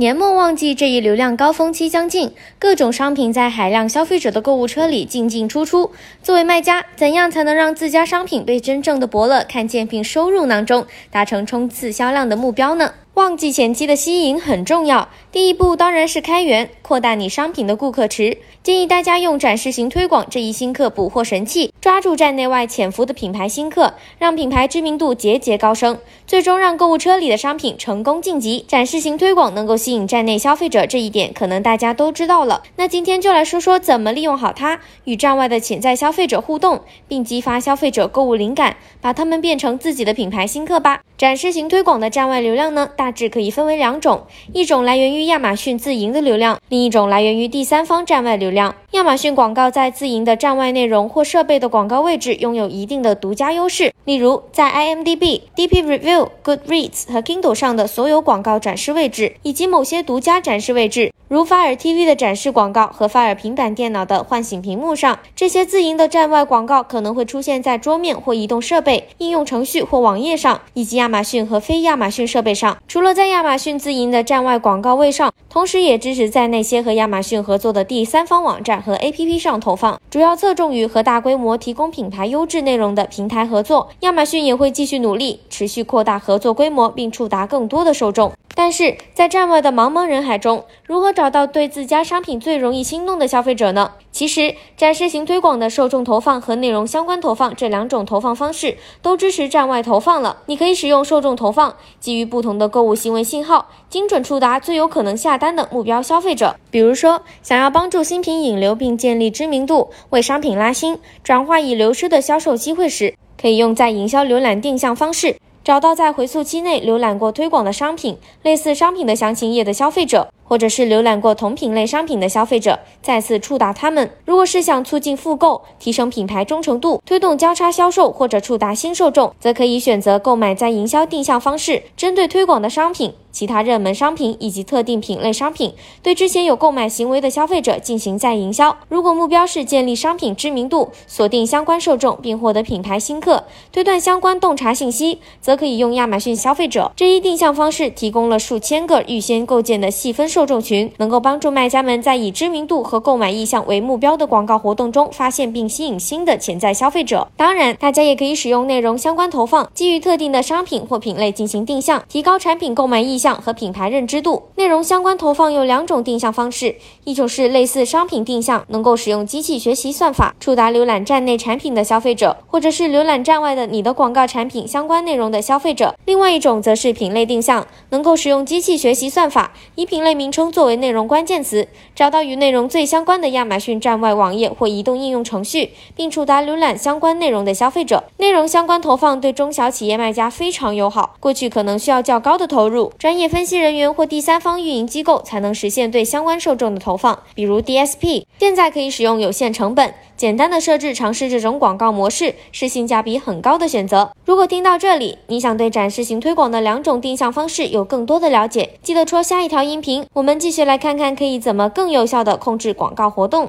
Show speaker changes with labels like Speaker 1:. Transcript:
Speaker 1: 年末旺季这一流量高峰期将近，各种商品在海量消费者的购物车里进进出出。作为卖家，怎样才能让自家商品被真正的伯乐看见并收入囊中，达成冲刺销量的目标呢？旺季前期的吸引很重要，第一步当然是开源，扩大你商品的顾客池。建议大家用展示型推广这一新客捕获神器，抓住站内外潜伏的品牌新客，让品牌知名度节节高升，最终让购物车里的商品成功晋级。展示型推广能够吸引站内消费者，这一点可能大家都知道了。那今天就来说说怎么利用好它，与站外的潜在消费者互动，并激发消费者购物灵感，把他们变成自己的品牌新客吧。展示型推广的站外流量呢，大大致可以分为两种，一种来源于亚马逊自营的流量，另一种来源于第三方站外流量。亚马逊广告在自营的站外内容或设备的广告位置拥有一定的独家优势，例如在 IMDB、DP Review、Goodreads 和 Kindle 上的所有广告展示位置，以及某些独家展示位置。如法尔 TV 的展示广告和法尔平板电脑的唤醒屏幕上，这些自营的站外广告可能会出现在桌面或移动设备、应用程序或网页上，以及亚马逊和非亚马逊设备上。除了在亚马逊自营的站外广告位上，同时也支持在那些和亚马逊合作的第三方网站和 APP 上投放，主要侧重于和大规模提供品牌优质内容的平台合作。亚马逊也会继续努力，持续扩大合作规模，并触达更多的受众。但是在站外的茫茫人海中，如何找到对自家商品最容易心动的消费者呢？其实，展示型推广的受众投放和内容相关投放这两种投放方式都支持站外投放了。你可以使用受众投放，基于不同的购物行为信号，精准触达最有可能下单的目标消费者。比如说，想要帮助新品引流并建立知名度，为商品拉新，转化已流失的销售机会时，可以用在营销浏览定向方式。找到在回溯期内浏览过推广的商品、类似商品的详情页的消费者。或者是浏览过同品类商品的消费者，再次触达他们。如果是想促进复购、提升品牌忠诚度、推动交叉销售或者触达新受众，则可以选择购买在营销定向方式，针对推广的商品、其他热门商品以及特定品类商品，对之前有购买行为的消费者进行再营销。如果目标是建立商品知名度、锁定相关受众并获得品牌新客、推断相关洞察信息，则可以用亚马逊消费者这一定向方式，提供了数千个预先构建的细分受。众群能够帮助卖家们在以知名度和购买意向为目标的广告活动中发现并吸引新的潜在消费者。当然，大家也可以使用内容相关投放，基于特定的商品或品类进行定向，提高产品购买意向和品牌认知度。内容相关投放有两种定向方式，一种是类似商品定向，能够使用机器学习算法触达浏览站内产品的消费者，或者是浏览站外的你的广告产品相关内容的消费者。另外一种则是品类定向，能够使用机器学习算法以品类名。称作为内容关键词，找到与内容最相关的亚马逊站外网页或移动应用程序，并触达浏览相关内容的消费者。内容相关投放对中小企业卖家非常友好，过去可能需要较高的投入，专业分析人员或第三方运营机构才能实现对相关受众的投放，比如 DSP。现在可以使用有限成本、简单的设置尝试这种广告模式，是性价比很高的选择。如果听到这里，你想对展示型推广的两种定向方式有更多的了解，记得戳下一条音频。我们继续来看看可以怎么更有效的控制广告活动。